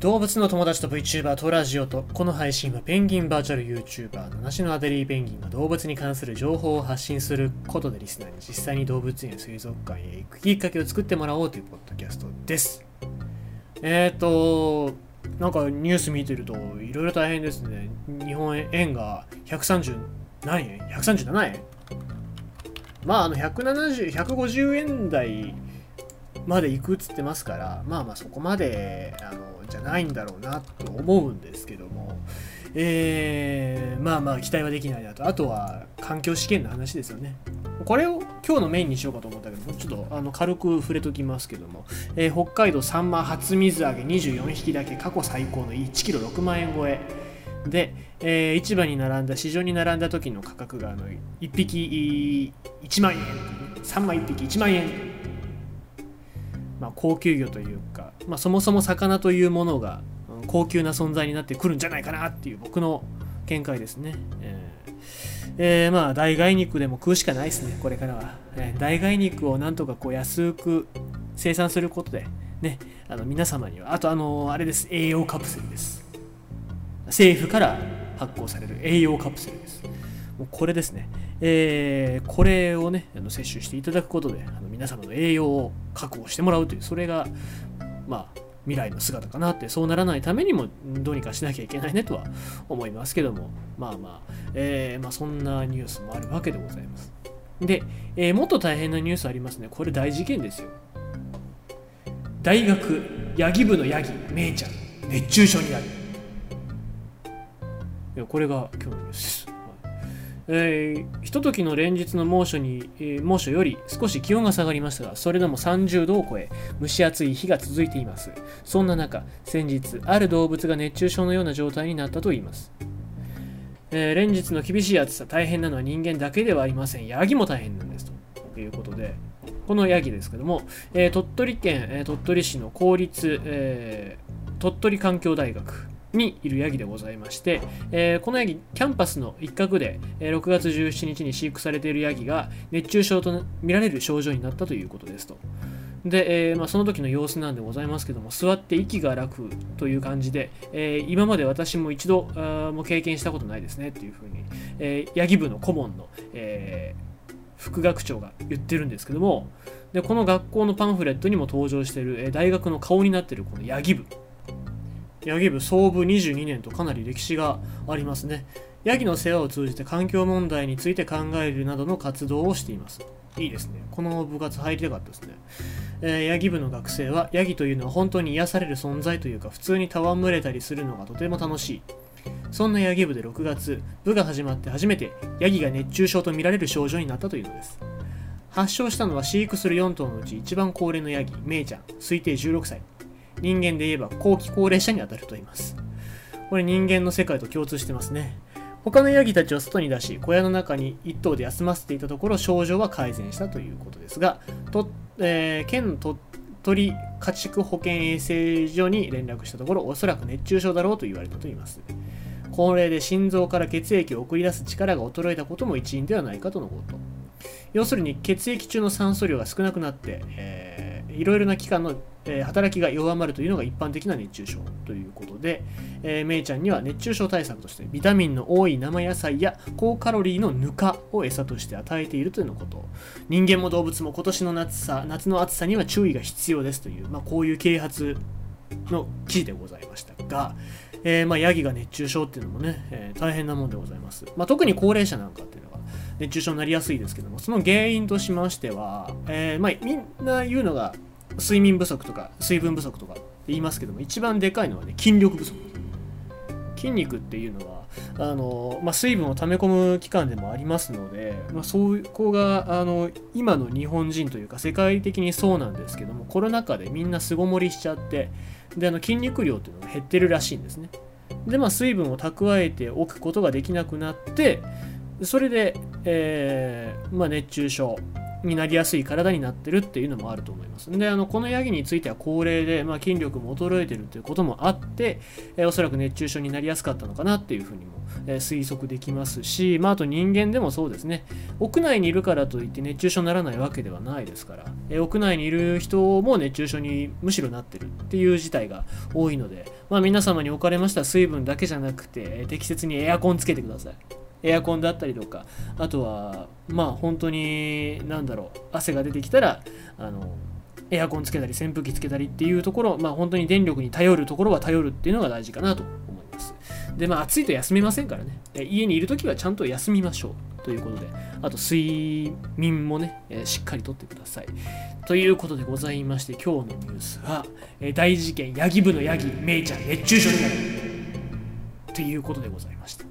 動物の友達と VTuber とラジオとこの配信はペンギンバーチャル YouTuber 七種のアデリーペンギンが動物に関する情報を発信することでリスナーに実際に動物園水族館へ行くきっかけを作ってもらおうというポッドキャストです。えっ、ー、となんかニュース見てるといろいろ大変ですね。日本円が130何円 ?137 円？まああの170、150円台まで行くっつってますからまあまあそこまであのじゃないんだろうなと思うんですけども、えー、まあまあ期待はできないなと。あとは環境試験の話ですよね。これを今日のメインにしようかと思ったけどちょっとあの軽く触れときますけども、えー、北海道サンマ初水揚げ24匹だけ過去最高の1キロ6万円超え。で、えー、市場に並んだ市場に並んだ時の価格があの1匹1万円。3枚1匹1万円。まあ、高級魚というか、まあ、そもそも魚というものが高級な存在になってくるんじゃないかなっていう僕の見解ですね。えーえー、まあ代替肉でも食うしかないですね、これからは。えー、代替肉をなんとかこう安く生産することで、ね、あの皆様には、あとあの、あれです、栄養カプセルです。政府から発行される栄養カプセルです。これですね。えー、これをね、あの摂取していただくことで、あの皆様の栄養を確保してもらうという、それが、まあ、未来の姿かなって、そうならないためにもどうにかしなきゃいけないねとは思いますけども、まあまあ、えー、まあ、そんなニュースもあるわけでございます。で、えー、もっと大変なニュースありますね。これ大事件ですよ。大学、ヤギ部のヤギ、めいちゃん、熱中症になる。いや、これが今日のニュースです。えー、ひとときの連日の猛暑に、えー、猛暑より少し気温が下がりましたが、それでも30度を超え、蒸し暑い日が続いています。そんな中、先日、ある動物が熱中症のような状態になったといいます。えー、連日の厳しい暑さ、大変なのは人間だけではありません。ヤギも大変なんです。ということで、このヤギですけども、え、鳥取県、え、鳥取市の公立、え鳥取環境大学にいるヤギでございまして、えー、このヤギ、キャンパスの一角で、えー、6月17日に飼育されているヤギが熱中症と見られる症状になったということですと。で、えー、まあ、その時の様子なんでございますけども、座って息が楽という感じで、えー、今まで私も一度あも経験したことないですねっていうふうに、えー、ヤギ部の顧問の、え副学長が言ってるんですけども、でこの学校のパンフレットにも登場している、え大学の顔になっているこのヤギ部。ヤギ部創部22年とかなり歴史がありますね。ヤギの世話を通じて環境問題について考えるなどの活動をしています。いいですね。この部活入りたかったですね。えー、ヤギ部の学生は、ヤギというのは本当に癒される存在というか、普通に戯れたりするのがとても楽しい。そんなヤギ部で6月、部が始まって初めて、ヤギが熱中症とみられる症状になったというのです。発症したのは飼育する4頭のうち一番高齢のヤギ、メイちゃん、推定16歳。人間で言えば後期高齢者にあたると言います。これ人間の世界と共通してますね。他のヤギたちを外に出し、小屋の中に1頭で休ませていたところ、症状は改善したということですが、とえー、県鳥取家畜保健衛生所に連絡したところ、おそらく熱中症だろうと言われたといいます。高齢で心臓から血液を送り出す力が衰えたことも一因ではないかとのこと。要するに血液中の酸素量が少なくなって、えー、いろいろな器官のえ、働きが弱まるというのが一般的な熱中症ということで、えー、めいちゃんには熱中症対策としてビタミンの多い生野菜や高カロリーのぬかを餌として与えているというのこと。人間も動物も今年の夏さ夏の暑さには注意が必要ですという、まあ、こういう啓発の記事でございましたが、えー、まあ、ヤギが熱中症っていうのもね、えー、大変なもんでございます、まあ、特に高齢者なんかっていうのが熱中症になりやすいですけどもその原因としましては、えま、みんな言うのが睡眠不足とか水分不足とか言いますけども一番でかいのはね筋力不足。筋肉っていうのはあの、まあ、水分を溜め込む期間でもありますので、まあ、そこがあの今の日本人というか世界的にそうなんですけどもコロナ禍でみんな巣ごもりしちゃってであの筋肉量っていうのが減ってるらしいんですね。でまあ水分を蓄えておくことができなくなってそれで、えーまあ、熱中症になりやすい体になってるっていうのもあると思います。で、あのこのヤギについては高齢で、まあ、筋力も衰えてるということもあって、えー、おそらく熱中症になりやすかったのかなっていうふうにも、えー、推測できますし、まあ、あと人間でもそうですね、屋内にいるからといって熱中症にならないわけではないですから、えー、屋内にいる人も熱中症にむしろなってるっていう事態が多いので、まあ、皆様におかれました水分だけじゃなくてえ、適切にエアコンつけてください。エアコンだったりとかあとはまあ本当に何だろう汗が出てきたらあのエアコンつけたり扇風機つけたりっていうところまあ本当に電力に頼るところは頼るっていうのが大事かなと思います。でまあ暑いと休めませんからね。家にいる時はちゃんと休みましょう。ということであと睡眠もね、えしっかりとってください。ということでございまして今日のニュースは、え大事件ヤギ部のヤギメイちゃん熱中症になる。ということでございました。